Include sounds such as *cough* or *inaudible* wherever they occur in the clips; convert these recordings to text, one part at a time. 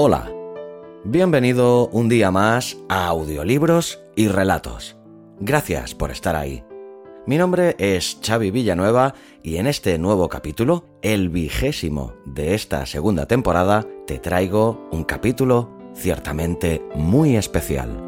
Hola, bienvenido un día más a Audiolibros y Relatos. Gracias por estar ahí. Mi nombre es Xavi Villanueva y en este nuevo capítulo, el vigésimo de esta segunda temporada, te traigo un capítulo ciertamente muy especial.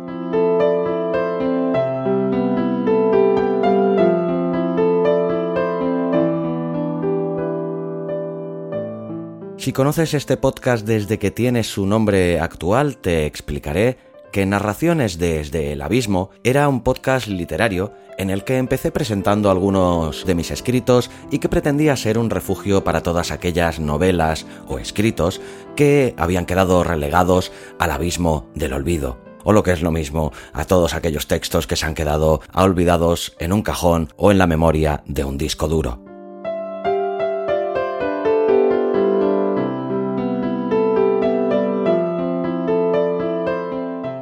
Si conoces este podcast desde que tiene su nombre actual, te explicaré que Narraciones desde el Abismo era un podcast literario en el que empecé presentando algunos de mis escritos y que pretendía ser un refugio para todas aquellas novelas o escritos que habían quedado relegados al abismo del olvido. O lo que es lo mismo, a todos aquellos textos que se han quedado olvidados en un cajón o en la memoria de un disco duro.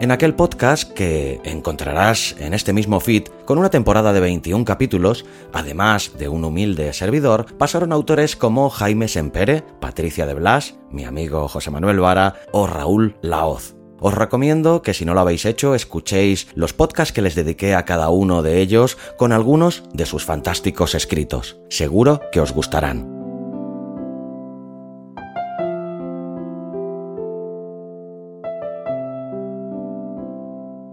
En aquel podcast que encontrarás en este mismo feed, con una temporada de 21 capítulos, además de un humilde servidor, pasaron autores como Jaime Sempere, Patricia de Blas, mi amigo José Manuel Vara o Raúl Laoz. Os recomiendo que si no lo habéis hecho escuchéis los podcasts que les dediqué a cada uno de ellos con algunos de sus fantásticos escritos. Seguro que os gustarán.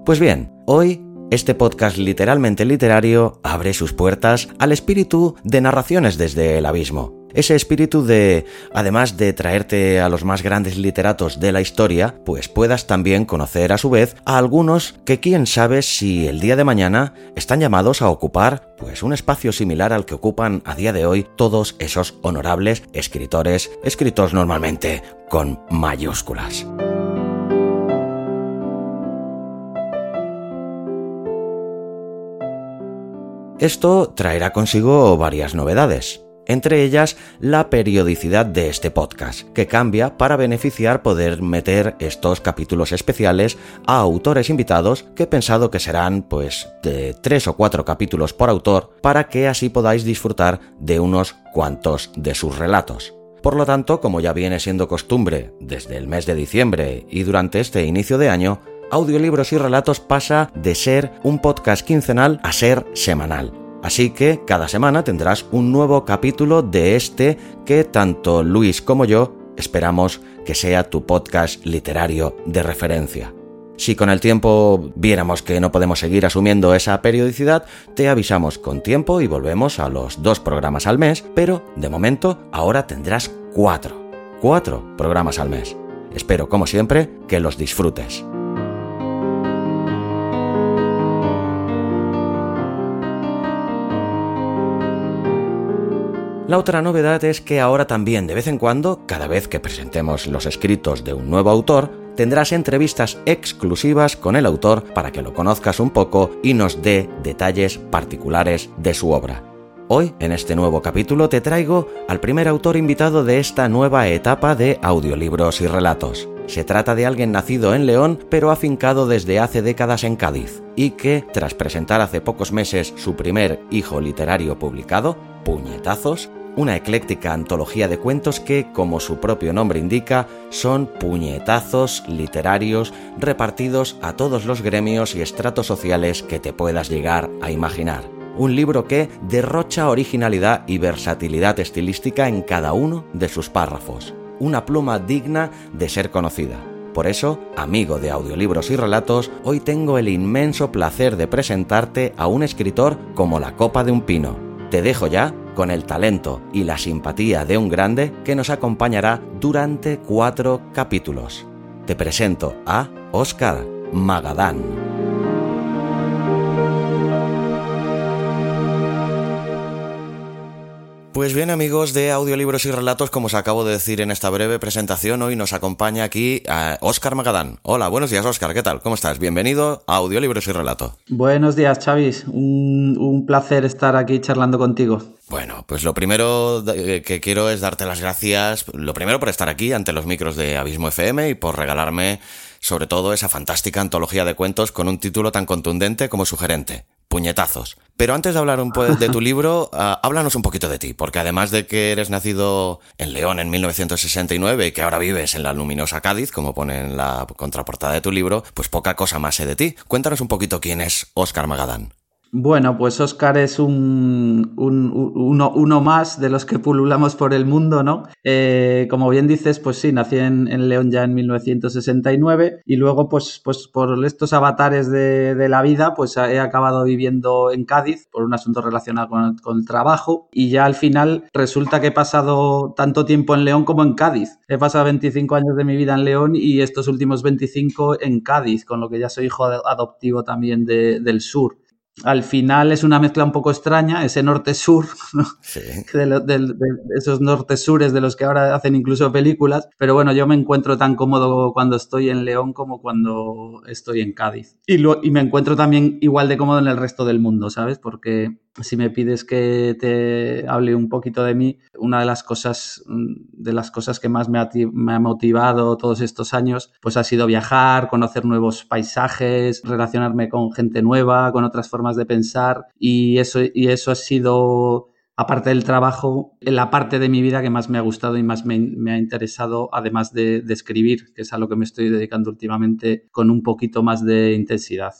Pues bien, hoy este podcast literalmente literario abre sus puertas al espíritu de narraciones desde el abismo. Ese espíritu de, además de traerte a los más grandes literatos de la historia, pues puedas también conocer a su vez a algunos que quién sabe si el día de mañana están llamados a ocupar pues un espacio similar al que ocupan a día de hoy todos esos honorables escritores, escritos normalmente con mayúsculas. Esto traerá consigo varias novedades, entre ellas la periodicidad de este podcast, que cambia para beneficiar poder meter estos capítulos especiales a autores invitados que he pensado que serán pues de tres o cuatro capítulos por autor para que así podáis disfrutar de unos cuantos de sus relatos. Por lo tanto, como ya viene siendo costumbre desde el mes de diciembre y durante este inicio de año, Audiolibros y Relatos pasa de ser un podcast quincenal a ser semanal. Así que cada semana tendrás un nuevo capítulo de este que tanto Luis como yo esperamos que sea tu podcast literario de referencia. Si con el tiempo viéramos que no podemos seguir asumiendo esa periodicidad, te avisamos con tiempo y volvemos a los dos programas al mes, pero de momento ahora tendrás cuatro. Cuatro programas al mes. Espero, como siempre, que los disfrutes. La otra novedad es que ahora también de vez en cuando, cada vez que presentemos los escritos de un nuevo autor, tendrás entrevistas exclusivas con el autor para que lo conozcas un poco y nos dé detalles particulares de su obra. Hoy, en este nuevo capítulo, te traigo al primer autor invitado de esta nueva etapa de audiolibros y relatos. Se trata de alguien nacido en León, pero afincado desde hace décadas en Cádiz, y que, tras presentar hace pocos meses su primer hijo literario publicado, Puñetazos, una ecléctica antología de cuentos que, como su propio nombre indica, son puñetazos literarios repartidos a todos los gremios y estratos sociales que te puedas llegar a imaginar. Un libro que derrocha originalidad y versatilidad estilística en cada uno de sus párrafos. Una pluma digna de ser conocida. Por eso, amigo de audiolibros y relatos, hoy tengo el inmenso placer de presentarte a un escritor como la copa de un pino. Te dejo ya con el talento y la simpatía de un grande que nos acompañará durante cuatro capítulos. Te presento a Oscar Magadán. Pues bien amigos de audiolibros y relatos, como os acabo de decir en esta breve presentación, hoy nos acompaña aquí Óscar eh, Magadán. Hola, buenos días Óscar, ¿qué tal? ¿Cómo estás? Bienvenido a Audiolibros y Relato. Buenos días Chavis, un, un placer estar aquí charlando contigo. Bueno, pues lo primero eh, que quiero es darte las gracias, lo primero por estar aquí ante los micros de Abismo FM y por regalarme sobre todo esa fantástica antología de cuentos con un título tan contundente como sugerente puñetazos. Pero antes de hablar un poco de tu libro, ah, háblanos un poquito de ti, porque además de que eres nacido en León en 1969 y que ahora vives en la luminosa Cádiz, como pone en la contraportada de tu libro, pues poca cosa más sé de ti. Cuéntanos un poquito quién es Óscar Magadán. Bueno, pues Oscar es un, uno, más de los que pululamos por el mundo, ¿no? Eh, como bien dices, pues sí, nací en, León ya en 1969 y luego, pues, pues por estos avatares de, la vida, pues he acabado viviendo en Cádiz por un asunto relacionado con, con, el trabajo y ya al final resulta que he pasado tanto tiempo en León como en Cádiz. He pasado 25 años de mi vida en León y estos últimos 25 en Cádiz, con lo que ya soy hijo adoptivo también del sur al final es una mezcla un poco extraña, ese norte-sur, *laughs* de, esos norte-sures de los que ahora hacen incluso películas, pero bueno, yo me encuentro tan cómodo cuando estoy en León como cuando estoy en Cádiz. Y, y me encuentro también igual de cómodo en el resto del mundo, ¿sabes? Porque si me pides que te hable un poquito de mí, una de las cosas, de las cosas que más me ha, me ha, motivado todos estos años, pues ha sido viajar, conocer nuevos paisajes, relacionarme con gente nueva, con otras formas de pensar y eso, y eso ha sido aparte del trabajo, la parte de mi vida que más me ha gustado y más me, ha interesado, además de, escribir, que es a lo que me estoy dedicando últimamente con un poquito más de intensidad.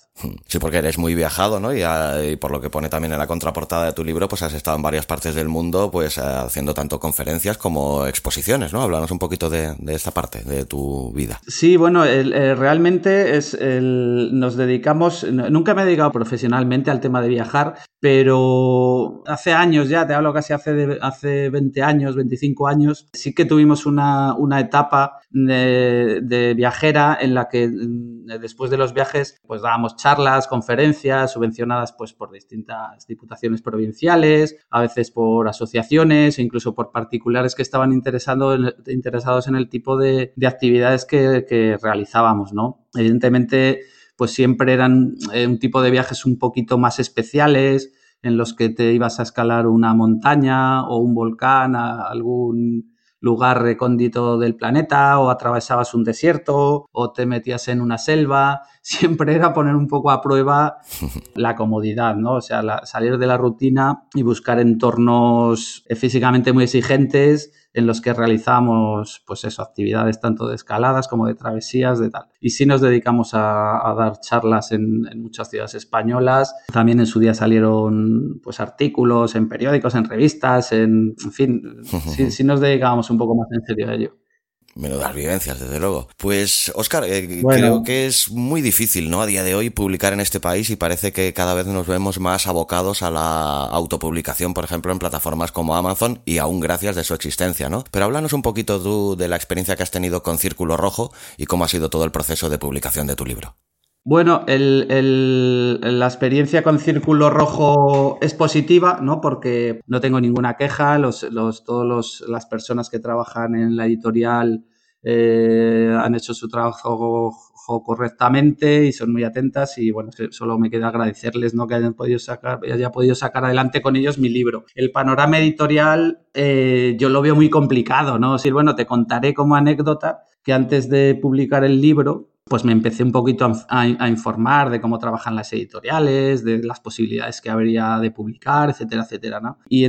Sí, porque eres muy viajado, ¿no? Y, por lo que pone también en la contraportada de tu libro, pues has estado en varias partes del mundo, pues haciendo tanto conferencias como exposiciones, ¿no? Háblanos un poquito de, esta parte de tu vida. Sí, bueno, realmente es nos dedicamos, nunca me he dedicado profesionalmente al tema de viajar, pero hace años ya te hablo casi hace, hace 20 años, 25 años, sí que tuvimos una, etapa de, viajera en la que mm, después de los viajes pues dábamos charlas, conferencias subvencionadas pues por distintas diputaciones provinciales, a veces por asociaciones incluso por particulares que estaban interesados en el tipo de, actividades que, que realizábamos, ¿no? Evidentemente pues siempre eran eh, un tipo de viajes un poquito más especiales, en los que te ibas a escalar una montaña o un volcán a algún lugar recóndito del planeta o atravesabas un desierto o te metías en una selva. *laughs* Siempre era poner un poco a prueba *laughs* la comodidad, ¿no? O sea, salir de la rutina y buscar entornos físicamente muy exigentes en los que realizamos, pues eso, actividades tanto de escaladas como de travesías, de tal. Y sí nos dedicamos a, dar charlas en, muchas ciudades españolas. También en su día salieron, pues, artículos en periódicos, en revistas, en, en fin, *laughs* sí, sí nos dedicábamos un poco más en serio a ello. Menudas vivencias, desde luego. Pues, Oscar, eh, creo que es muy difícil, ¿no? A día de hoy publicar en este país y parece que cada vez nos vemos más abocados a la autopublicación, por ejemplo, en plataformas como Amazon y aún gracias de su existencia, ¿no? Pero háblanos un poquito tú de la experiencia que has tenido con Círculo Rojo y cómo ha sido todo el proceso de publicación de tu libro. Bueno, la experiencia con Círculo Rojo es positiva, ¿no? Porque no tengo ninguna queja. Los, los, todos las personas que trabajan en la editorial eh, han hecho su trabajo correctamente y son muy atentas y bueno, solo me queda agradecerles ¿no? que hayan podido sacar, haya podido sacar adelante con ellos mi libro. El panorama editorial eh, yo lo veo muy complicado, ¿no? Sí, bueno, te contaré como anécdota que antes de publicar el libro pues me empecé un poquito a, informar de cómo trabajan las editoriales, de las posibilidades que habría de publicar, etcétera, etcétera. Y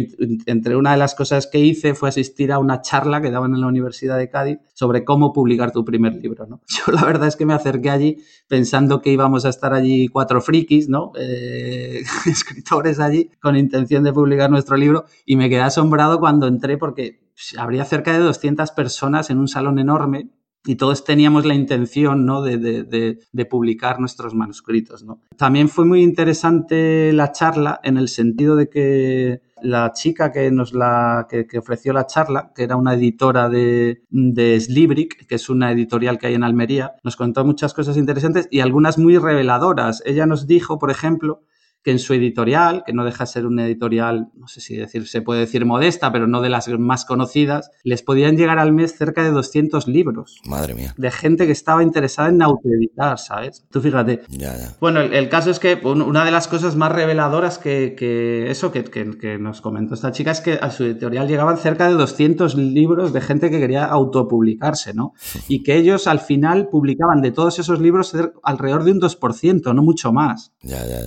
entre una de las cosas que hice fue asistir a una charla que daban en la Universidad de Cádiz sobre cómo publicar tu primer libro. ¿no? *laughs* Yo la verdad es que me acerqué allí pensando que íbamos a estar allí cuatro frikis, ¿no? Eh, *laughs* escritores allí con intención de publicar nuestro libro y me quedé asombrado cuando entré porque habría cerca de 200 personas en un salón enorme y todos teníamos la intención ¿no? de, de, de, publicar nuestros manuscritos. ¿no? También fue muy interesante la charla en el sentido de que la chica que nos la que, que ofreció la charla, que era una editora de, de Slibrick, que es una editorial que hay en Almería, nos contó muchas cosas interesantes y algunas muy reveladoras. Ella nos dijo, por ejemplo, que en su editorial, que no deja de ser una editorial, no sé si decir, se puede decir modesta, pero no de las más conocidas, les podían llegar al mes cerca de 200 libros. Madre mía. De gente que estaba interesada en autoeditar, ¿sabes? Tú fíjate. Ya, ya. Bueno, el, el, caso es que una de las cosas más reveladoras que, que eso que, que, que, nos comentó esta chica es que a su editorial llegaban cerca de 200 libros de gente que quería autopublicarse, ¿no? *laughs* Y que ellos al final publicaban de todos esos libros alrededor de un 2%, no mucho más.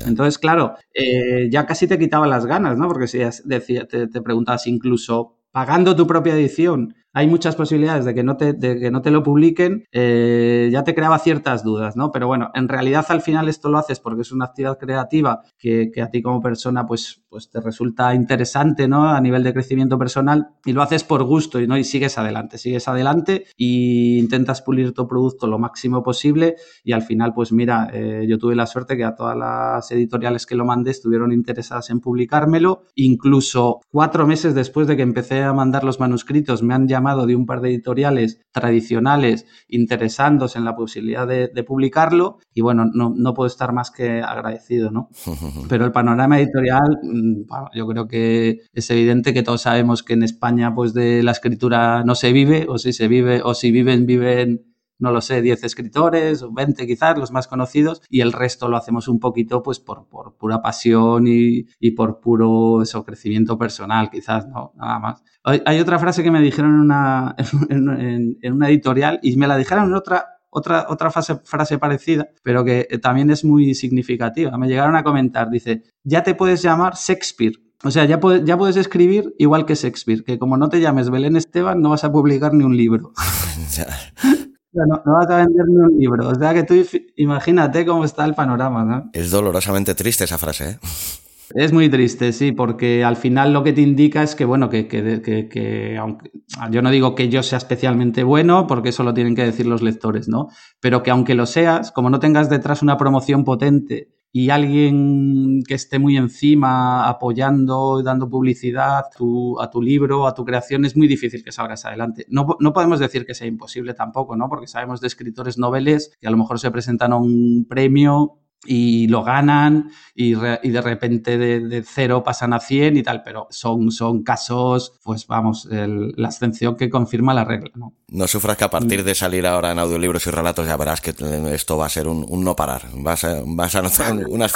Entonces, claro, eh, ya casi te quitaba las ganas, ¿no? Porque si decía, te preguntabas incluso pagando tu propia edición hay muchas posibilidades de que no te, de que no te lo publiquen, eh, ya te creaba ciertas dudas, ¿no? Pero bueno, en realidad al final esto lo haces porque es una actividad creativa que, que, a ti como persona pues, pues te resulta interesante, ¿no? A nivel de crecimiento personal y lo haces por gusto ¿no? y sigues adelante, sigues adelante e intentas pulir tu producto lo máximo posible y al final pues mira, eh, yo tuve la suerte que a todas las editoriales que lo mandé estuvieron interesadas en publicármelo, incluso cuatro meses después de que empecé a mandar los manuscritos me han llamado llamado de un par de editoriales tradicionales interesándose en la posibilidad de, de publicarlo y bueno, no, no, puedo estar más que agradecido, ¿no? *laughs* Pero el panorama editorial, bueno, yo creo que es evidente que todos sabemos que en España pues de la escritura no se vive o si se vive o si viven, viven no lo sé, 10 escritores o 20 quizás, los más conocidos, y el resto lo hacemos un poquito pues por, por pura pasión y, y, por puro eso, crecimiento personal, quizás, no, nada más. Hay, otra frase que me dijeron en una, *laughs* en, en, en una editorial y me la dijeron en otra otra, otra frase, frase, parecida, pero que también es muy significativa. Me llegaron a comentar, dice, ya te puedes llamar Shakespeare. O sea, ya, puedes, ya puedes escribir igual que Shakespeare, que como no te llames Belén Esteban, no vas a publicar ni un libro. *laughs* *laughs* No, no, vas a vender ni un libro. O sea que tú imagínate cómo está el panorama, ¿no? Es dolorosamente triste esa frase, ¿eh? Es muy triste, sí, porque al final lo que te indica es que, bueno, que, que, que, que, aunque yo no digo que yo sea especialmente bueno, porque eso lo tienen que decir los lectores, ¿no? Pero que aunque lo seas, como no tengas detrás una promoción potente y alguien que esté muy encima apoyando y dando publicidad a tu, libro, a tu creación, es muy difícil que salgas adelante. No, no, podemos decir que sea imposible tampoco, ¿no? Porque sabemos de escritores noveles que a lo mejor se presentan a un premio y lo ganan y, re, y de repente de, de, cero pasan a 100 y tal, pero son, son casos, pues vamos, el, la ascensión que confirma la regla. ¿no? no sufras que a partir de salir ahora en audiolibros y relatos ya verás que esto va a ser un, un no parar, vas a, vas a notar una,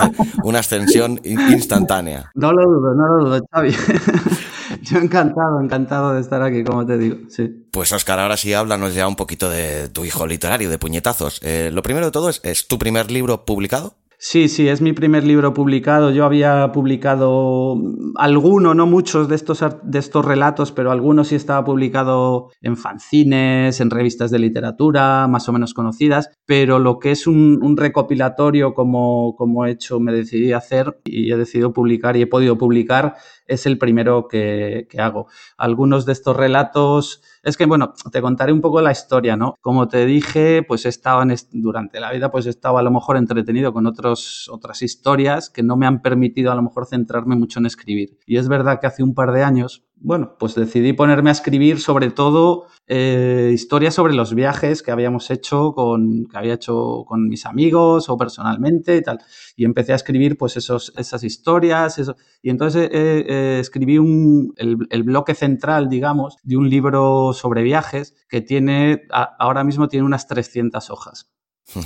una ascensión instantánea. *laughs* No lo dudo, no lo dudo, Xavi. *laughs* *laughs* Yo encantado, encantado de estar aquí, como te digo. Sí. Pues Oscar, ahora sí háblanos ya un poquito de tu hijo literario, de puñetazos. Eh, lo primero de todo es, ¿es tu primer libro publicado? Sí, sí, es mi primer libro publicado. Yo había publicado alguno, no muchos de estos, de estos relatos, pero algunos sí estaba publicado en fanzines, en revistas de literatura, más o menos conocidas, pero lo que es un, un recopilatorio como, como he hecho, me decidí hacer y he decidido publicar y he podido publicar, es el primero que, que hago. Algunos de estos relatos es que, bueno, te contaré un poco la historia, ¿no? Como te dije, pues en, durante la vida, pues he estado a lo mejor entretenido con otros, otras historias que no me han permitido a lo mejor centrarme mucho en escribir. Y es verdad que hace un par de años, bueno, pues decidí ponerme a escribir sobre todo eh, historias sobre los viajes que habíamos hecho con, que había hecho con mis amigos o personalmente y tal. Y empecé a escribir pues esos, esas historias. Eso. Y entonces eh, eh, escribí un, el, el, bloque central, digamos, de un libro sobre viajes que tiene, a, ahora mismo tiene unas 300 hojas.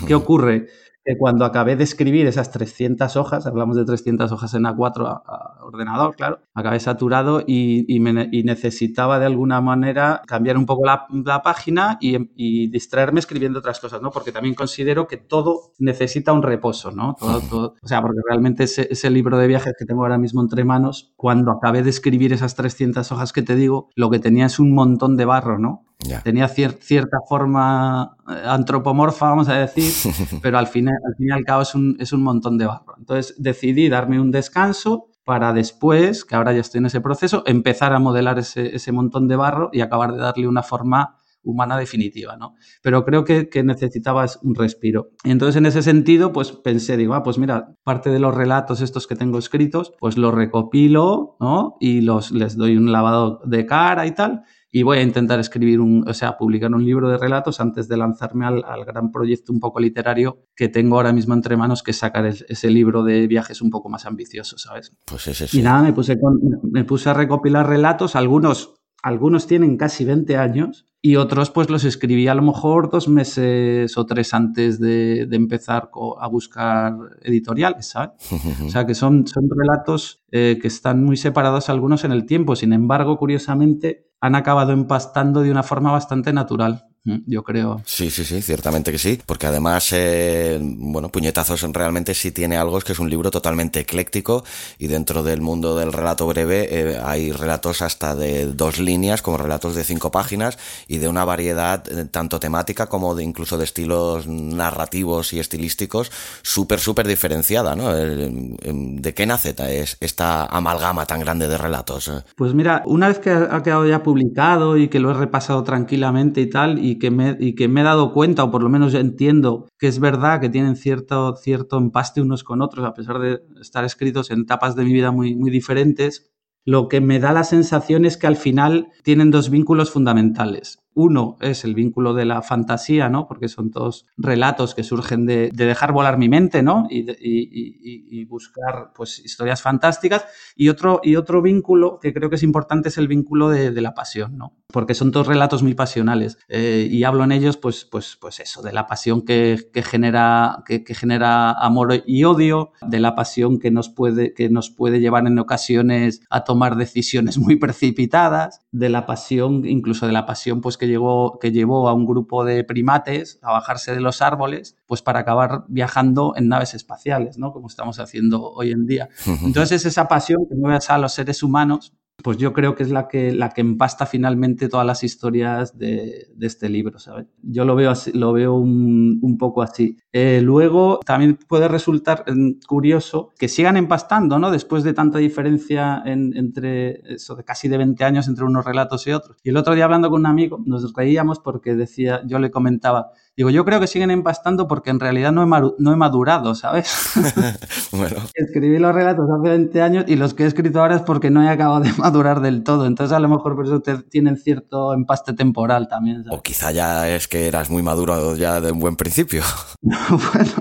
¿Qué *laughs* ocurre? Que cuando acabé de escribir esas 300 hojas, hablamos de 300 hojas en A4 a, a ordenador, claro, acabé saturado y, y, me, y, necesitaba de alguna manera cambiar un poco la, la página y, y, distraerme escribiendo otras cosas, ¿no? Porque también considero que todo necesita un reposo, ¿no? Todo, todo, o sea, porque realmente ese, ese, libro de viajes que tengo ahora mismo entre manos, cuando acabé de escribir esas 300 hojas que te digo, lo que tenía es un montón de barro, ¿no? Ya. Tenía cier cierta forma eh, antropomorfa, vamos a decir, *laughs* pero al fin, al fin y al cabo es un, es un montón de barro. Entonces decidí darme un descanso, para después, que ahora ya estoy en ese proceso, empezar a modelar ese, ese montón de barro y acabar de darle una forma humana definitiva, ¿no? Pero creo que, que, necesitabas un respiro. Y entonces, en ese sentido, pues pensé, digo, ah, pues mira, parte de los relatos estos que tengo escritos, pues los recopilo, ¿no? Y los, les doy un lavado de cara y tal, y voy a intentar escribir un, o sea, publicar un libro de relatos antes de lanzarme al, al gran proyecto un poco literario que tengo ahora mismo entre manos, que es sacar el, ese libro de viajes un poco más ambicioso, ¿sabes? Pues ese sí. Y nada, me puse, con, me puse a recopilar relatos, algunos, algunos tienen casi 20 años y otros pues los escribí a lo mejor dos meses o tres antes de, de empezar a buscar editoriales, ¿sabes? *laughs* o sea que son, son relatos eh, que están muy separados algunos en el tiempo, sin embargo, curiosamente, han acabado empastando de una forma bastante natural yo creo. Sí, sí, sí, ciertamente que sí, porque además, eh, bueno, Puñetazos realmente sí tiene algo, es que es un libro totalmente ecléctico y dentro del mundo del relato breve eh, hay relatos hasta de dos líneas, como relatos de cinco páginas y de una variedad eh, tanto temática como de incluso de estilos narrativos y estilísticos súper, súper diferenciada, ¿no? ¿De qué nace esta amalgama tan grande de relatos? Pues mira, una vez que ha quedado ya publicado y que lo he repasado tranquilamente y tal, y y que me he dado cuenta, o por lo menos entiendo que es verdad que tienen cierto, cierto empaste unos con otros, a pesar de estar escritos en etapas de mi vida muy, muy diferentes, lo que me da la sensación es que al final tienen dos vínculos fundamentales. Uno es el vínculo de la fantasía, ¿no? Porque son todos relatos que surgen de, de dejar volar mi mente, ¿no? Y, buscar, pues, historias fantásticas. Y otro, y otro vínculo que creo que es importante es el vínculo de, la pasión, ¿no? Porque son todos relatos muy pasionales. Eh, y hablo en ellos, pues, pues, pues eso, de la pasión que, genera, que, genera amor y odio, de la pasión que nos, puede, que nos puede llevar en ocasiones a tomar decisiones muy precipitadas, de la pasión, incluso de la pasión, pues, que llevó, que llevó a un grupo de primates a bajarse de los árboles, pues para acabar viajando en naves espaciales, ¿no? Como estamos haciendo hoy en día. Entonces, esa pasión que mueve a los seres humanos pues yo creo que es la que, la que empasta finalmente todas las historias de, de este libro, ¿sabes? Yo lo veo, así, lo veo un, un poco así. Eh, luego, también puede resultar mm, curioso que sigan empastando, ¿no? Después de tanta diferencia en, entre, eso, de casi de 20 años entre unos relatos y otros. Y el otro día hablando con un amigo, nos reíamos porque decía, yo le comentaba, Digo, yo creo que siguen empastando porque en realidad no he, no he madurado, ¿sabes? *laughs* bueno. *laughs* Escribí los relatos hace 20 años y los que he escrito ahora es porque no he acabado de madurar del todo. Entonces, a lo mejor por eso te, tienen cierto empaste temporal también. ¿sabes? O quizá ya es que eras muy maduro ya de un buen principio. *laughs* bueno,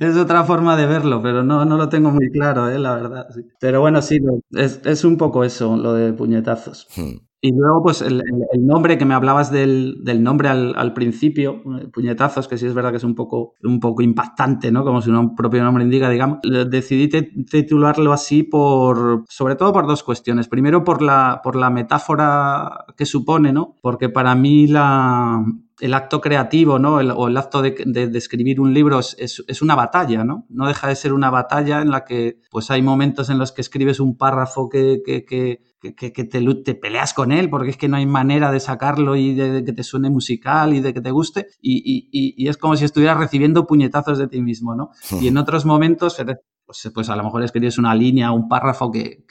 es otra forma de verlo, pero no, no lo tengo muy claro, ¿eh? la verdad. Sí. Pero bueno, sí, es, es, un poco eso, lo de puñetazos. Hmm. Y luego, pues el, nombre que me hablabas del, del nombre al, principio, eh, puñetazos, que sí es verdad que es un poco, un poco impactante, ¿no? Como su propio nombre indica, digamos. Decidí titularlo así por, sobre todo por dos cuestiones. Primero, por la, por la metáfora que supone, ¿no? Porque para mí la, el acto creativo, ¿no? El, o el acto de, de, de, escribir un libro es, es, es, una batalla, ¿no? No deja de ser una batalla en la que, pues hay momentos en los que escribes un párrafo que, que, que que, que te, te, peleas con él porque es que no hay manera de sacarlo y de, de que te suene musical y de que te guste y, y, y, es como si estuvieras recibiendo puñetazos de ti mismo, ¿no? *laughs* Y en otros momentos, pues, pues a lo mejor escribes una línea, un párrafo que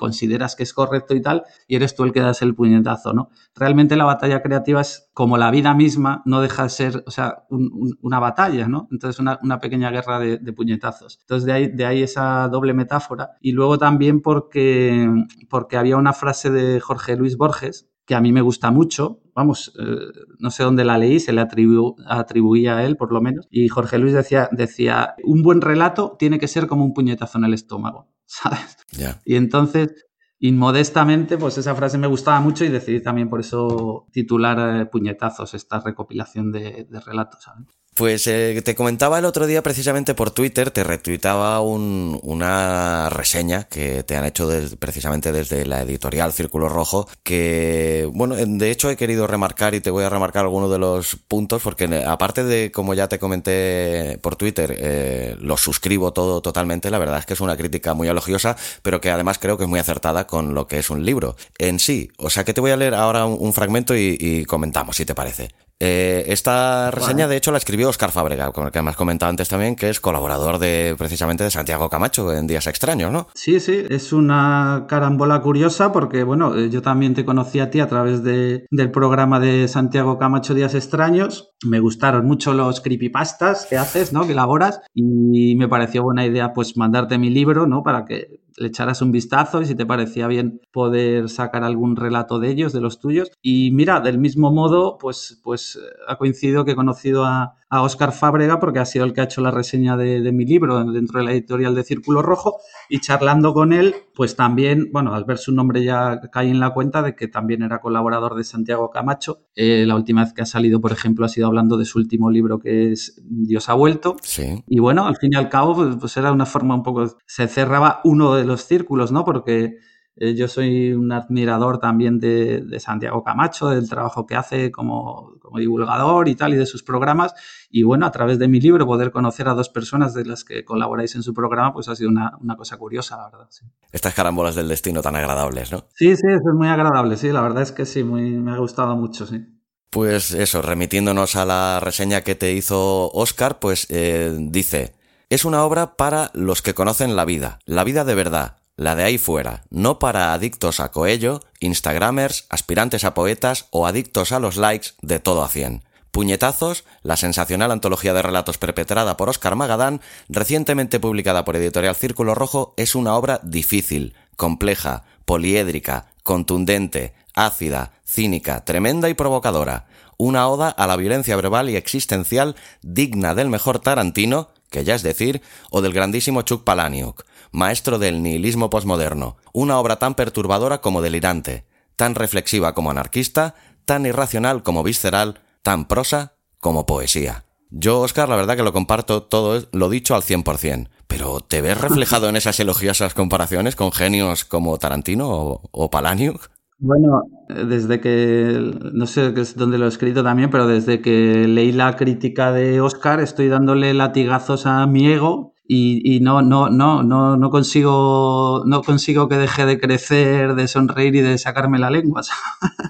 consideras que es correcto y tal, y eres tú el que das el puñetazo, ¿no? Realmente la batalla creativa es como la vida misma, no deja de ser, o sea, un, un, una batalla, ¿no? Entonces, una, pequeña guerra de, puñetazos. Entonces, de ahí, esa doble metáfora. Y luego también porque, porque había una frase de Jorge Luis Borges, que a mí me gusta mucho, vamos, eh, no sé dónde la leí, se le atribu atribuía a él por lo menos, y Jorge Luis decía, decía, un buen relato tiene que ser como un puñetazo en el estómago. ¿Sabes? Yeah. Y entonces, inmodestamente, pues esa frase me gustaba mucho y decidí también por eso titular eh, Puñetazos, esta recopilación de, de relatos, ¿sabes? Pues eh, te comentaba el otro día precisamente por Twitter, te retuitaba un, una reseña que te han hecho precisamente desde la editorial Círculo Rojo, que, bueno, de hecho he querido remarcar y te voy a remarcar algunos de los puntos, porque aparte de, como ya te comenté por Twitter, eh, lo suscribo todo totalmente, la verdad es que es una crítica muy elogiosa, pero que además creo que es muy acertada con lo que es un libro en sí. O sea que te voy a leer ahora un, un fragmento y, y comentamos, si te parece. Eh, esta reseña, de hecho, la escribió Oscar Fábrega, con el que me has comentado antes también, que es colaborador de precisamente de Santiago Camacho en Días Extraños, ¿no? Sí, sí, es una carambola curiosa porque, bueno, eh, yo también te conocí a ti a través de, del programa de Santiago Camacho Días Extraños. Me gustaron mucho los creepypastas que haces, ¿no? Que elaboras y me pareció buena idea, pues, mandarte mi libro, ¿no? Para que le echaras un vistazo y si te parecía bien poder sacar algún relato de ellos, de los tuyos. Y mira, del mismo modo, pues, pues ha coincidido que he conocido a, a Oscar Fábrega porque ha sido el que ha hecho la reseña de, mi libro dentro de la editorial de Círculo Rojo y charlando con él, pues también, bueno, al ver su nombre ya caí en la cuenta de que también era colaborador de Santiago Camacho. Eh, la última vez que ha salido, por ejemplo, ha sido hablando de su último libro que es Dios ha vuelto. Sí. Y bueno, al fin y al cabo, pues, pues era una forma un poco, se cerraba uno de los círculos, ¿no? Porque eh, yo soy un admirador también de, Santiago Camacho, del trabajo que hace como, divulgador y tal, y de sus programas. Y bueno, a través de mi libro, poder conocer a dos personas de las que colaboráis en su programa, pues ha sido una, cosa curiosa, la verdad. Estas carambolas del destino tan agradables, ¿no? Sí, sí, es muy agradable, sí, la verdad es que sí, muy, me ha gustado mucho, sí. Pues eso, remitiéndonos a la reseña que te hizo Oscar, pues eh, dice, es una obra para los que conocen la vida, la vida de verdad, la de ahí fuera, no para adictos a Coello, Instagramers, aspirantes a poetas o adictos a los likes de todo a cien. Puñetazos, la sensacional antología de relatos perpetrada por Oscar Magadán, recientemente publicada por Editorial Círculo Rojo, es una obra difícil, compleja, poliédrica, contundente, ácida, cínica, tremenda y provocadora. Una oda a la violencia verbal y existencial digna del mejor Tarantino, que ya es decir, o del grandísimo Chuck Palahniuk maestro del nihilismo posmoderno, una obra tan perturbadora como delirante, tan reflexiva como anarquista, tan irracional como visceral, tan prosa como poesía. Yo, Oscar, la verdad que lo comparto todo lo dicho al 100%, pero ¿te ves *laughs* reflejado en esas elogiosas comparaciones con genios como Tarantino o, o Palahniuk? Bueno, desde que, no sé dónde lo he escrito también, pero desde que leí la crítica de Oscar estoy dándole latigazos a mi ego y, no, no, no, no, no consigo, no consigo que deje de crecer, de sonreír y de sacarme la lengua.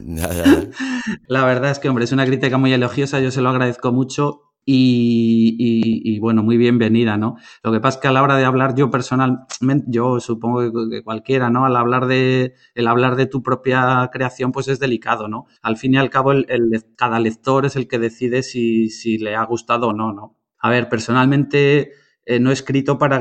*laughs* La verdad es que, hombre, es una crítica muy elogiosa, yo se lo agradezco mucho y, bueno, muy bienvenida, ¿no? Lo que pasa es que a la hora de hablar yo personalmente, yo supongo que, cualquiera, ¿no? Al hablar de, el hablar de tu propia creación, pues es delicado, ¿no? Al fin y al cabo, el, cada lector es el que decide si, si le ha gustado o no, ¿no? A ver, personalmente eh, no escrito para,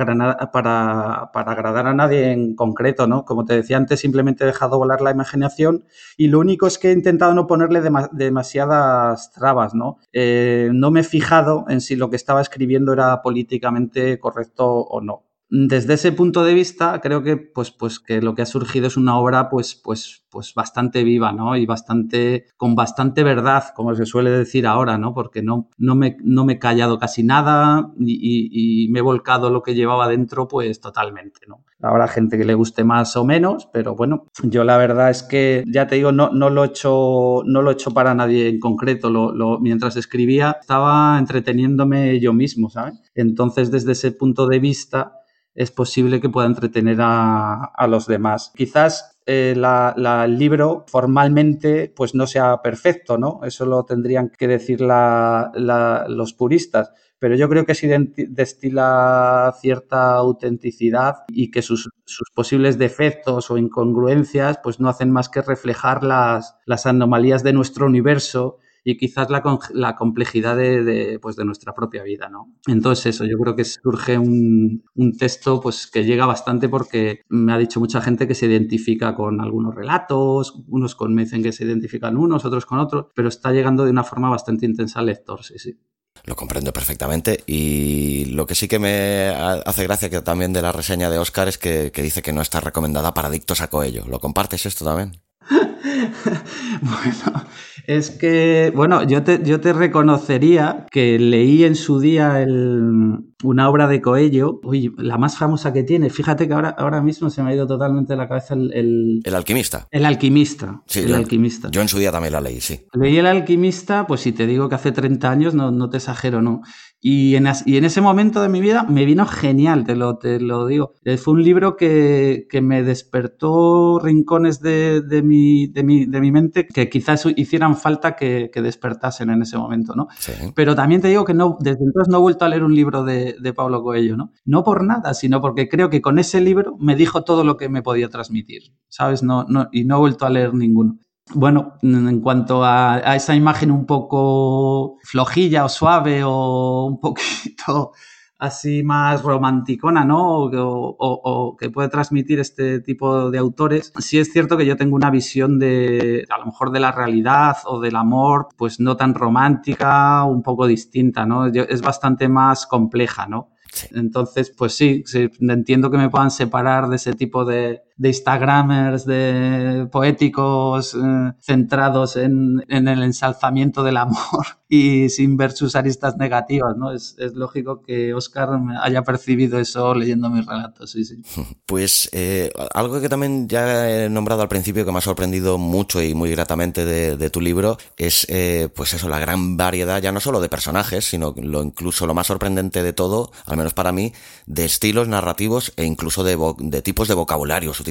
para, para, agradar a nadie en concreto, ¿no? Como te decía antes, simplemente he dejado volar la imaginación y lo único es que he intentado no ponerle demasiadas trabas, ¿no? Eh, no me he fijado en si lo que estaba escribiendo era políticamente correcto o no desde ese punto de vista, creo que, pues, pues, que lo que ha surgido es una obra, pues, pues, pues bastante viva, ¿no? Y bastante, con bastante verdad, como se suele decir ahora, ¿no? Porque no, no, me, no me he callado casi nada y, me he volcado lo que llevaba dentro, pues totalmente, ¿no? Habrá gente que le guste más o menos, pero bueno, yo la verdad es que, ya te digo, no, no lo he hecho, no lo he hecho para nadie en concreto. Lo, mientras escribía, estaba entreteniéndome yo mismo, ¿sabes? Entonces, desde ese punto de vista, es posible que pueda entretener a, los demás. Quizás eh, el libro formalmente pues no sea perfecto, ¿no? Eso lo tendrían que decir los puristas. Pero yo creo que sí destila cierta autenticidad y que sus, posibles defectos o incongruencias pues no hacen más que reflejar las anomalías de nuestro universo y quizás la, complejidad de, pues de nuestra propia vida, ¿no? Entonces eso, yo creo que surge un, un, texto pues que llega bastante porque me ha dicho mucha gente que se identifica con algunos relatos, unos con, me dicen que se identifican unos, otros con otros, pero está llegando de una forma bastante intensa al lector, sí, sí. Lo comprendo perfectamente y lo que sí que me hace gracia que también de la reseña de Oscar es que, que dice que no está recomendada para adictos a Coello. ¿Lo compartes esto también? *laughs* bueno, es que, bueno, yo te, yo te reconocería que leí en su día el, una obra de Coello, uy, la más famosa que tiene, fíjate que ahora, ahora mismo se me ha ido totalmente de la cabeza el... El, alquimista. El alquimista. Sí, el yo, alquimista. Yo en su día también la leí, sí. Leí el alquimista, pues si te digo que hace 30 años, no, no te exagero, no. Y en, y en, ese momento de mi vida me vino genial, te lo, te lo digo. Eh, fue un libro que, que me despertó rincones de, de, mi, de, mi, de, mi, mente que quizás hicieran falta que, que, despertasen en ese momento, ¿no? Sí. Pero también te digo que no, desde entonces no he vuelto a leer un libro de, de Pablo Coelho, ¿no? No por nada, sino porque creo que con ese libro me dijo todo lo que me podía transmitir, ¿sabes? No, no, y no he vuelto a leer ninguno. Bueno, en cuanto a, a, esa imagen un poco flojilla o suave o un poquito *laughs* así más romanticona, ¿no? O, o, o, que puede transmitir este tipo de autores, sí es cierto que yo tengo una visión de, a lo mejor de la realidad o del amor, pues no tan romántica, un poco distinta, ¿no? Yo, es bastante más compleja, ¿no? Entonces, pues sí, sí, entiendo que me puedan separar de ese tipo de, de Instagramers, de poéticos eh, centrados en, en, el ensalzamiento del amor *laughs* y sin ver sus aristas negativas, ¿no? Es, es lógico que Oscar haya percibido eso leyendo mis relatos, sí, sí. *laughs* Pues eh, algo que también ya he nombrado al principio que me ha sorprendido mucho y muy gratamente de, de tu libro es, eh, pues eso, la gran variedad, ya no solo de personajes, sino lo, incluso lo más sorprendente de todo, al menos para mí, de estilos narrativos e incluso de, de tipos de vocabularios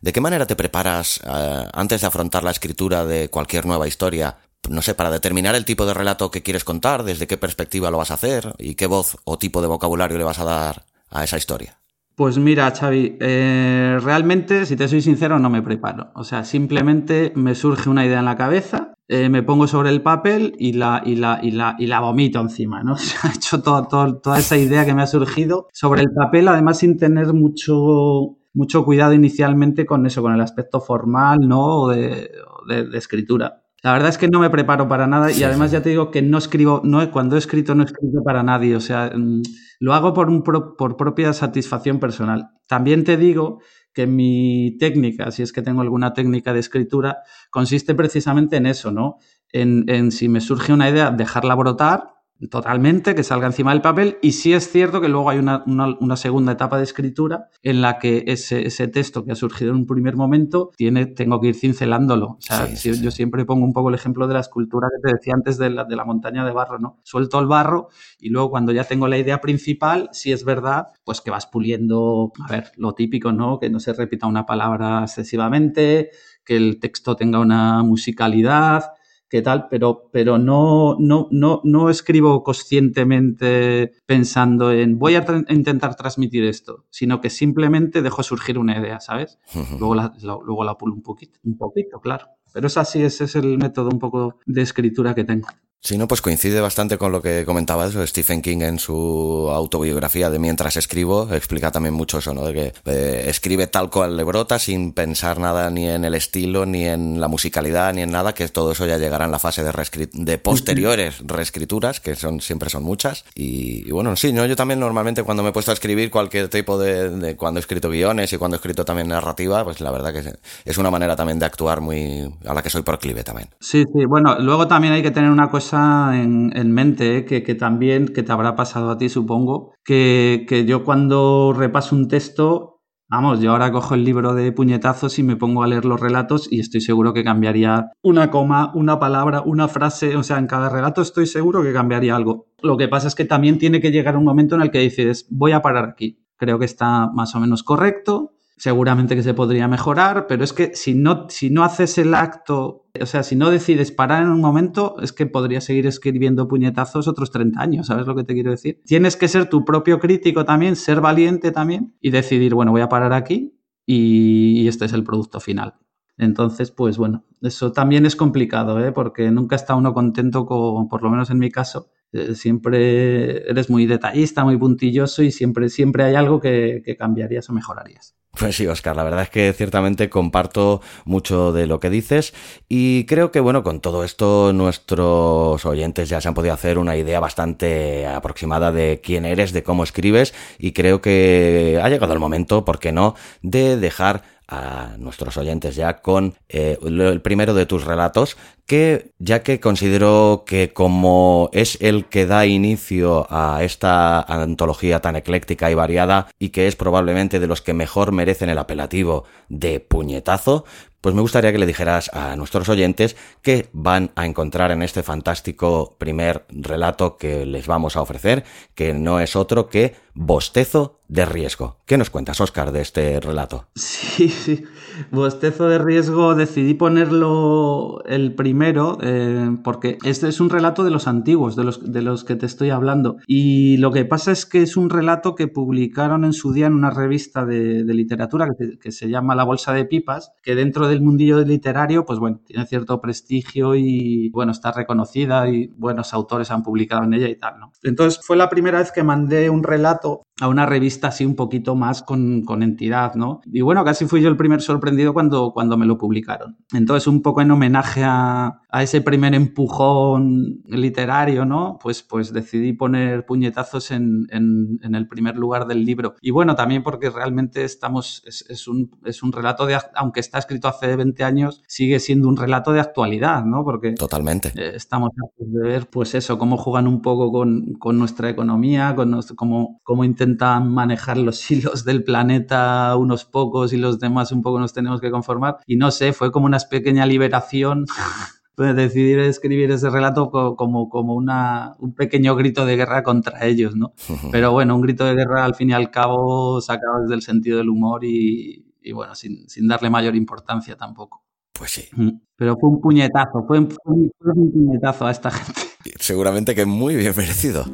¿De qué manera te preparas uh, antes de afrontar la escritura de cualquier nueva historia? No sé, para determinar el tipo de relato que quieres contar, desde qué perspectiva lo vas a hacer y qué voz o tipo de vocabulario le vas a dar a esa historia. Pues mira, Xavi, eh, realmente, si te soy sincero, no me preparo. O sea, simplemente me surge una idea en la cabeza, eh, me pongo sobre el papel y la, y la, y la, y la vomito encima, ¿no? *laughs* O sea, he hecho todo, todo, toda esa idea que me ha surgido sobre el papel, además sin tener mucho, mucho cuidado inicialmente con eso, con el aspecto formal, ¿no? O de, de, de escritura. La verdad es que no me preparo para nada y además ya te digo que no escribo, no, cuando he escrito no he escrito para nadie, o sea, mm, lo hago por, un pro- por propia satisfacción personal. También te digo que mi técnica, si es que tengo alguna técnica de escritura, consiste precisamente en eso, ¿no? En, en si me surge una idea, dejarla brotar totalmente, que salga encima del papel y sí es cierto que luego hay una, una- una segunda etapa de escritura en la que ese, ese texto que ha surgido en un primer momento tiene, tengo que ir cincelándolo. O sea, Sí, si- sí, sí. yo siempre pongo un poco el ejemplo de la escultura que te decía antes de la, de la montaña de barro, ¿no? Suelto el barro y luego cuando ya tengo la idea principal, si es verdad, pues que vas puliendo, a ver, lo típico, ¿no? Que no se repita una palabra excesivamente, que el texto tenga una musicalidad, qué tal, pero, pero no, no, no, no escribo conscientemente pensando en voy a tra- intentar transmitir esto, sino que simplemente dejo surgir una idea, ¿sabes? Luego la, la- luego la pulo un poquito, un poquito, claro. Pero es así, ese es el método un poco de escritura que tengo. Sí, no, pues coincide bastante con lo que comentaba eso Stephen King en su autobiografía de Mientras escribo, explica también mucho eso, ¿no? De que eh, escribe tal cual le brota sin pensar nada ni en el estilo, ni en la musicalidad, ni en nada, que todo eso ya llegará en la fase de, de posteriores reescrituras, que son siempre son muchas. Y, y bueno, sí, ¿no? yo también normalmente cuando me he puesto a escribir cualquier tipo de, de cuando he escrito guiones y cuando he escrito también narrativa, pues la verdad que es- es una manera también de actuar muy a la que soy proclive también. Sí, sí, bueno, luego también hay que tener una cosa en, en mente, ¿eh? que, que también, que te habrá pasado a ti, supongo, que, que yo cuando repaso un texto, vamos, yo ahora cojo el libro de puñetazos y me pongo a leer los relatos y estoy seguro que cambiaría una coma, una palabra, una frase, o sea, en cada relato estoy seguro que cambiaría algo. Lo que pasa es que también tiene que llegar un momento en el que dices, voy a parar aquí. Creo que está más o menos correcto, seguramente que se podría mejorar, pero es que si no, si no haces el acto, o sea, si no decides parar en un momento, es que podrías seguir escribiendo puñetazos otros 30 años, ¿sabes lo que te quiero decir? Tienes que ser tu propio crítico también, ser valiente también y decidir, bueno, voy a parar aquí y, este es el producto final. Entonces, pues bueno, eso también es complicado, ¿eh? porque nunca está uno contento con, por lo menos en mi caso, eh, siempre eres muy detallista, muy puntilloso y siempre, siempre hay algo que cambiarías o mejorarías. Pues sí, Oscar, la verdad es que ciertamente comparto mucho de lo que dices y creo que, bueno, con todo esto nuestros oyentes ya se han podido hacer una idea bastante aproximada de quién eres, de cómo escribes y creo que ha llegado el momento, ¿por qué no?, de dejar a nuestros oyentes ya con eh, el primero de tus relatos que ya que considero que como es el que da inicio a esta antología tan ecléctica y variada y que es probablemente de los que mejor merecen el apelativo de puñetazo, pues me gustaría que le dijeras a nuestros oyentes que van a encontrar en este fantástico primer relato que les vamos a ofrecer, que no es otro que Bostezo de riesgo. ¿Qué nos cuentas, Oscar, de este relato? Sí, sí. Bostezo de riesgo decidí ponerlo el primero eh, porque este es un relato de los antiguos, de los, de los que te estoy hablando. Y lo que pasa es que es un relato que publicaron en su día en una revista de, literatura que, que, se llama La Bolsa de Pipas, que dentro del mundillo literario, pues bueno, tiene cierto prestigio y bueno, está reconocida y buenos autores han publicado en ella y tal, ¿no? Entonces fue la primera vez que mandé un relato a una revista así un poquito más con, entidad, ¿no? Y bueno, casi fui yo el primer sorprendido cuando, cuando me lo publicaron. Entonces, un poco en homenaje a, ese primer empujón literario, ¿no? Pues, pues decidí poner puñetazos en, el primer lugar del libro. Y bueno, también porque realmente estamos, es, un, es un relato de, aunque está escrito hace 20 años, sigue siendo un relato de actualidad, ¿no? Porque Totalmente. Eh, estamos a ver, pues eso, cómo juegan un poco con, nuestra economía, con nuestro, cómo, cómo intentan manejar los hilos del planeta unos pocos y los demás un poco nos tenemos que conformar. Y no sé, fue como una pequeña liberación *laughs* de decidir escribir ese relato como, como una, un pequeño grito de guerra contra ellos, ¿no? Pero bueno, un grito de guerra al fin y al cabo sacado desde el sentido del humor y, bueno, sin, darle mayor importancia tampoco. Pues sí. Pero fue un puñetazo, fue un, fue un puñetazo a esta gente. *laughs* Seguramente que muy bien merecido.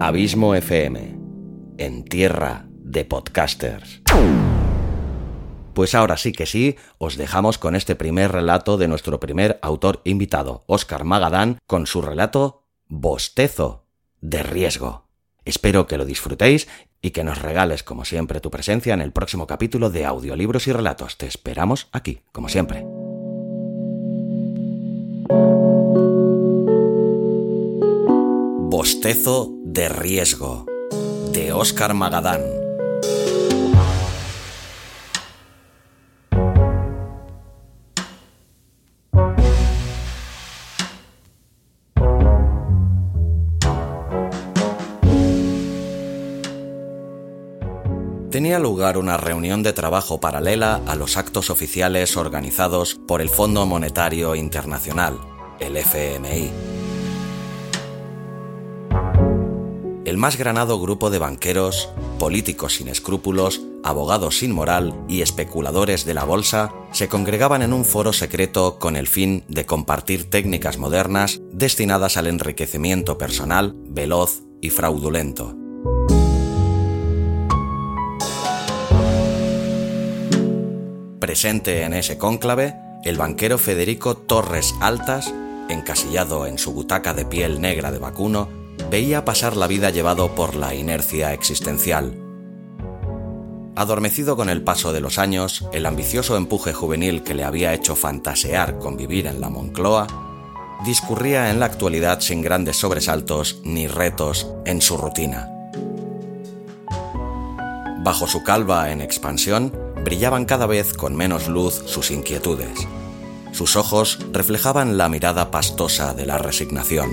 Abismo FM, en tierra de podcasters. Pues ahora sí que sí, os dejamos con este primer relato de nuestro primer autor invitado, Oscar Magadán, con su relato Bostezo de riesgo. Espero que lo disfrutéis y que nos regales, como siempre, tu presencia en el próximo capítulo de Audiolibros y Relatos. Te esperamos aquí, como siempre. Bostezo de riesgo de Oscar Magadán. Tenía lugar una reunión de trabajo paralela a los actos oficiales organizados por el Fondo Monetario Internacional, el FMI. el más granado grupo de banqueros, políticos sin escrúpulos, abogados sin moral y especuladores de la bolsa se congregaban en un foro secreto con el fin de compartir técnicas modernas destinadas al enriquecimiento personal, veloz y fraudulento. Presente en ese cónclave, el banquero Federico Torres Altas, encasillado en su butaca de piel negra de vacuno, veía pasar la vida llevado por la inercia existencial. Adormecido con el paso de los años, el ambicioso empuje juvenil que le había hecho fantasear con vivir en la Moncloa, discurría en la actualidad sin grandes sobresaltos ni retos en su rutina. Bajo su calva en expansión, brillaban cada vez con menos luz sus inquietudes. Sus ojos reflejaban la mirada pastosa de la resignación.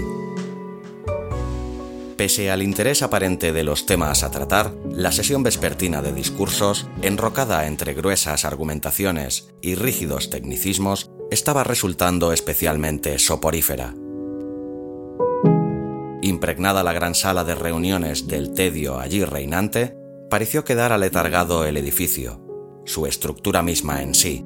Pese al interés aparente de los temas a tratar, la sesión vespertina de discursos, enrocada entre gruesas argumentaciones y rígidos tecnicismos, estaba resultando especialmente soporífera. Impregnada la gran sala de reuniones del tedio allí reinante, pareció quedar aletargado el edificio, su estructura misma en sí.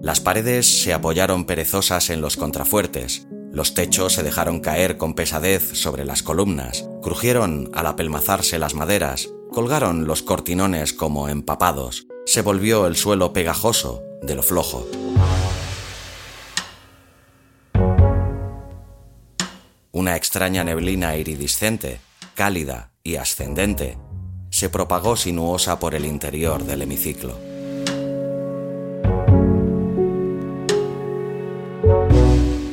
Las paredes se apoyaron perezosas en los contrafuertes, los techos se dejaron caer con pesadez sobre las columnas, crujieron al apelmazarse las maderas, colgaron los cortinones como empapados, se volvió el suelo pegajoso de lo flojo. Una extraña neblina iridiscente, cálida y ascendente, se propagó sinuosa por el interior del hemiciclo.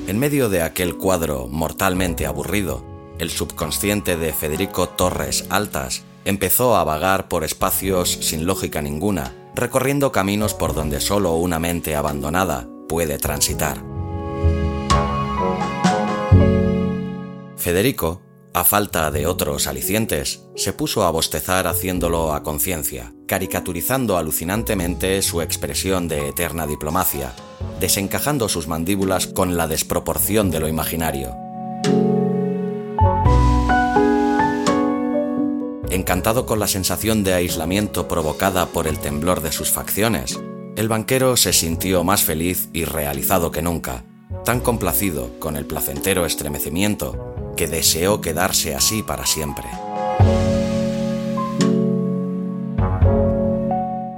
En medio de aquel cuadro mortalmente aburrido, el subconsciente de Federico Torres Altas empezó a vagar por espacios sin lógica ninguna, recorriendo caminos por donde solo una mente abandonada puede transitar. Federico, a falta de otros alicientes, se puso a bostezar haciéndolo a conciencia, caricaturizando alucinantemente su expresión de eterna diplomacia, desencajando sus mandíbulas con la desproporción de lo imaginario. Encantado con la sensación de aislamiento provocada por el temblor de sus facciones, el banquero se sintió más feliz y realizado que nunca, tan complacido con el placentero estremecimiento que deseó quedarse así para siempre.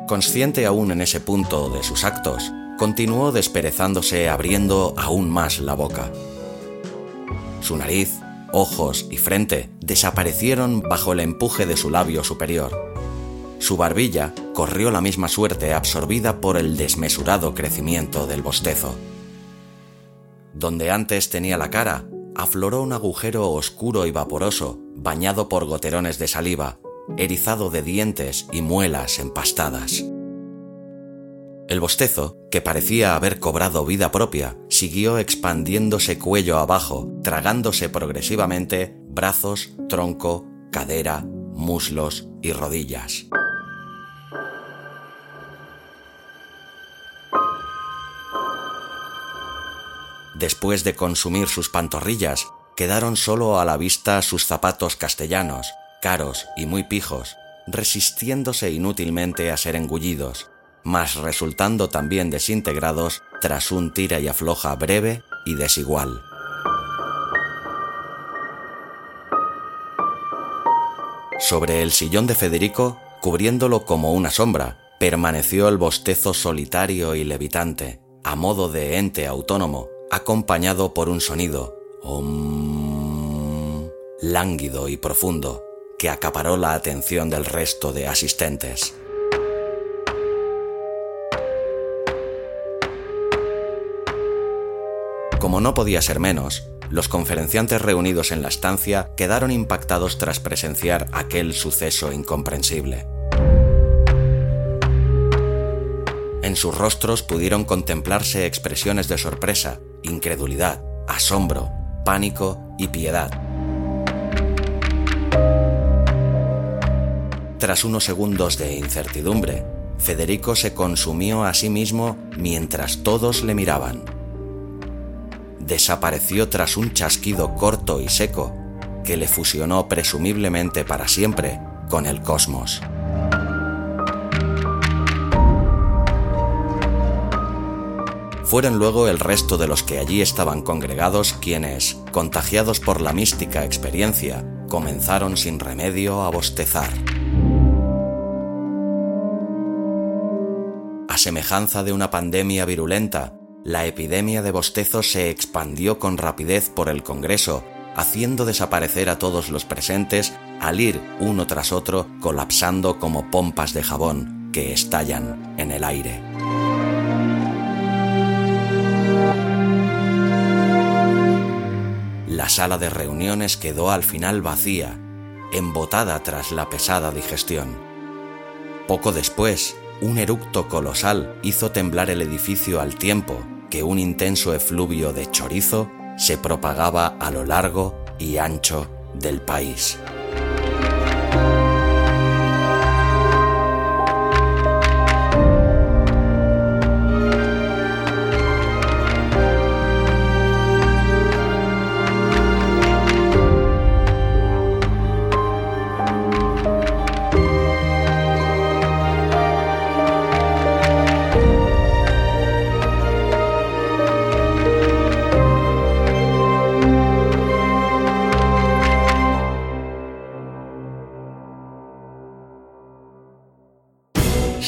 Consciente aún en ese punto de sus actos, continuó desperezándose abriendo aún más la boca. Su nariz, ojos y frente desaparecieron bajo el empuje de su labio superior. Su barbilla corrió la misma suerte absorbida por el desmesurado crecimiento del bostezo. Donde antes tenía la cara, afloró un agujero oscuro y vaporoso, bañado por goterones de saliva, erizado de dientes y muelas empastadas. El bostezo, que parecía haber cobrado vida propia, siguió expandiéndose cuello abajo, tragándose progresivamente brazos, tronco, cadera, muslos y rodillas. Después de consumir sus pantorrillas, quedaron solo a la vista sus zapatos castellanos, caros y muy pijos, resistiéndose inútilmente a ser engullidos, mas resultando también desintegrados tras un tira y afloja breve y desigual. Sobre el sillón de Federico, cubriéndolo como una sombra, permaneció el bostezo solitario y levitante, a modo de ente autónomo, acompañado por un sonido lánguido y profundo que acaparó la atención del resto de asistentes. Como no podía ser menos, los conferenciantes reunidos en la estancia quedaron impactados tras presenciar aquel suceso incomprensible. En sus rostros pudieron contemplarse expresiones de sorpresa, incredulidad, asombro, pánico y piedad. Tras unos segundos de incertidumbre, Federico se consumió a sí mismo mientras todos le miraban. Desapareció tras un chasquido corto y seco que le fusionó presumiblemente para siempre con el cosmos. Fueron luego el resto de los que allí estaban congregados quienes, contagiados por la mística experiencia, comenzaron sin remedio a bostezar. A semejanza de una pandemia virulenta, la epidemia de bostezos se expandió con rapidez por el Congreso, haciendo desaparecer a todos los presentes al ir uno tras otro colapsando como pompas de jabón que estallan en el aire. La sala de reuniones quedó al final vacía, embotada tras la pesada digestión. Poco después, un eructo colosal hizo temblar el edificio al tiempo que un intenso efluvio de chorizo se propagaba a lo largo y ancho del país.